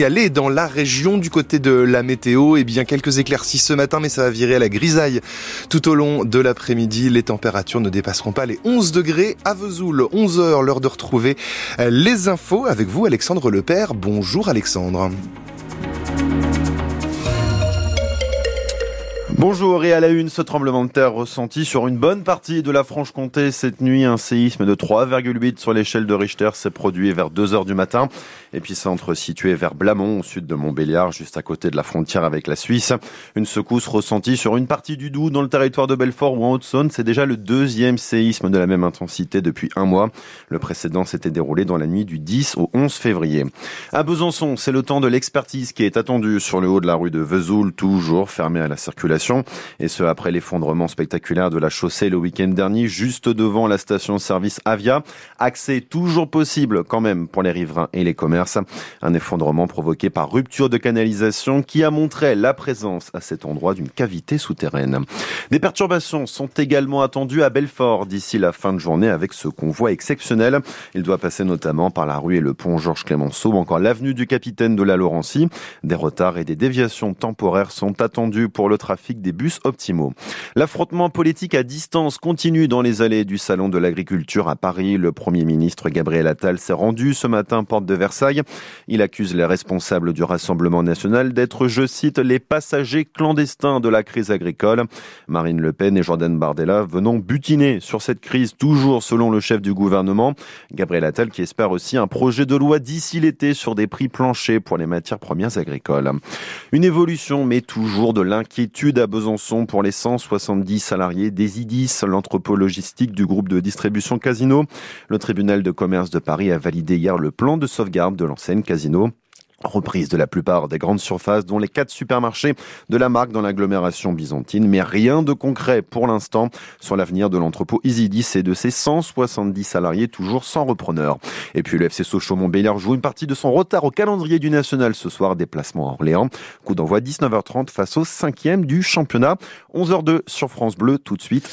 Aller dans la région du côté de la météo, et eh bien quelques éclaircies ce matin, mais ça va virer à la grisaille tout au long de l'après-midi. Les températures ne dépasseront pas les 11 degrés à Vesoul. 11 heures, l'heure de retrouver les infos avec vous, Alexandre Lepère. Bonjour Alexandre. Bonjour et à la une, ce tremblement de terre ressenti sur une bonne partie de la Franche-Comté cette nuit. Un séisme de 3,8 sur l'échelle de Richter s'est produit vers 2 heures du matin. Épicentre situé vers Blamont, au sud de Montbéliard, juste à côté de la frontière avec la Suisse. Une secousse ressentie sur une partie du Doubs, dans le territoire de Belfort ou en Haute-Saône. C'est déjà le deuxième séisme de la même intensité depuis un mois. Le précédent s'était déroulé dans la nuit du 10 au 11 février. À Besançon, c'est le temps de l'expertise qui est attendu sur le haut de la rue de Vesoul, toujours fermé à la circulation et ce après l'effondrement spectaculaire de la chaussée le week-end dernier, juste devant la station-service Avia. Accès toujours possible quand même pour les riverains et les commerces. Un effondrement provoqué par rupture de canalisation qui a montré la présence à cet endroit d'une cavité souterraine. Des perturbations sont également attendues à Belfort d'ici la fin de journée avec ce convoi exceptionnel. Il doit passer notamment par la rue et le pont Georges Clémenceau ou encore l'avenue du Capitaine de la Laurencie. Des retards et des déviations temporaires sont attendus pour le trafic des bus optimaux. L'affrontement politique à distance continue dans les allées du Salon de l'Agriculture à Paris. Le Premier ministre Gabriel Attal s'est rendu ce matin porte de Versailles. Il accuse les responsables du Rassemblement national d'être, je cite, les passagers clandestins de la crise agricole. Marine Le Pen et Jordan Bardella venant butiner sur cette crise, toujours selon le chef du gouvernement. Gabriel Attal qui espère aussi un projet de loi d'ici l'été sur des prix planchers pour les matières premières agricoles. Une évolution, mais toujours de l'inquiétude Besançon pour les 170 salariés des IDIS, l'entrepôt logistique du groupe de distribution Casino. Le tribunal de commerce de Paris a validé hier le plan de sauvegarde de l'enseigne Casino. Reprise de la plupart des grandes surfaces, dont les quatre supermarchés de la marque dans l'agglomération byzantine, mais rien de concret pour l'instant sur l'avenir de l'entrepôt Isidis et de ses 170 salariés toujours sans repreneur. Et puis le FC Sochaux-Montbéliard joue une partie de son retard au calendrier du national ce soir, déplacement à Orléans. Coup d'envoi 19h30 face au cinquième du championnat. 11h02 sur France Bleu, tout de suite